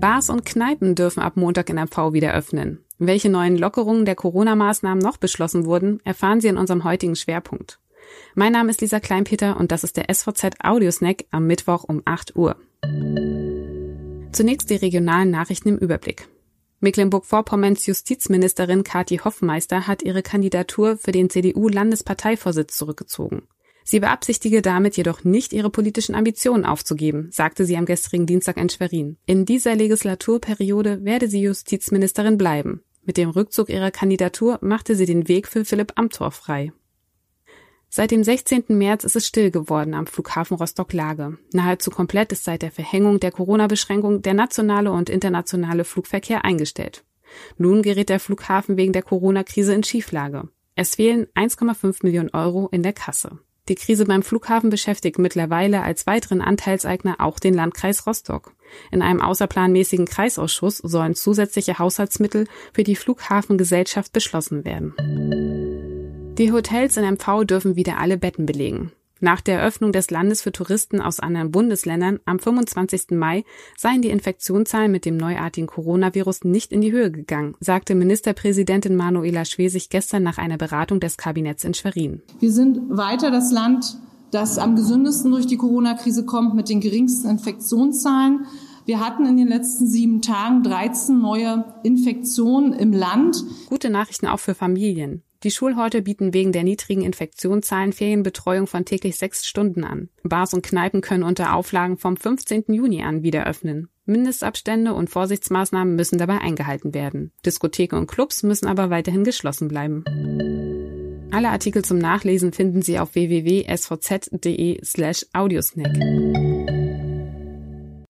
Bars und Kneipen dürfen ab Montag in MV wieder öffnen. Welche neuen Lockerungen der Corona-Maßnahmen noch beschlossen wurden, erfahren Sie in unserem heutigen Schwerpunkt. Mein Name ist Lisa Kleinpeter und das ist der SVZ Audiosnack am Mittwoch um 8 Uhr. Zunächst die regionalen Nachrichten im Überblick. Mecklenburg-Vorpommerns Justizministerin Kathi Hoffmeister hat ihre Kandidatur für den CDU-Landesparteivorsitz zurückgezogen. Sie beabsichtige damit jedoch nicht, ihre politischen Ambitionen aufzugeben, sagte sie am gestrigen Dienstag in Schwerin. In dieser Legislaturperiode werde sie Justizministerin bleiben. Mit dem Rückzug ihrer Kandidatur machte sie den Weg für Philipp Amthor frei. Seit dem 16. März ist es still geworden am Flughafen Rostock-Lage. Nahezu komplett ist seit der Verhängung der Corona-Beschränkung der nationale und internationale Flugverkehr eingestellt. Nun gerät der Flughafen wegen der Corona-Krise in Schieflage. Es fehlen 1,5 Millionen Euro in der Kasse. Die Krise beim Flughafen beschäftigt mittlerweile als weiteren Anteilseigner auch den Landkreis Rostock. In einem außerplanmäßigen Kreisausschuss sollen zusätzliche Haushaltsmittel für die Flughafengesellschaft beschlossen werden. Die Hotels in MV dürfen wieder alle Betten belegen. Nach der Eröffnung des Landes für Touristen aus anderen Bundesländern am 25. Mai seien die Infektionszahlen mit dem neuartigen Coronavirus nicht in die Höhe gegangen, sagte Ministerpräsidentin Manuela Schwesig gestern nach einer Beratung des Kabinetts in Schwerin. Wir sind weiter das Land, das am gesündesten durch die Corona-Krise kommt mit den geringsten Infektionszahlen. Wir hatten in den letzten sieben Tagen 13 neue Infektionen im Land. Gute Nachrichten auch für Familien. Die Schulhorte bieten wegen der niedrigen Infektionszahlen Ferienbetreuung von täglich sechs Stunden an. Bars und Kneipen können unter Auflagen vom 15. Juni an wieder öffnen. Mindestabstände und Vorsichtsmaßnahmen müssen dabei eingehalten werden. Diskotheken und Clubs müssen aber weiterhin geschlossen bleiben. Alle Artikel zum Nachlesen finden Sie auf www.svz.de slash audiosnack.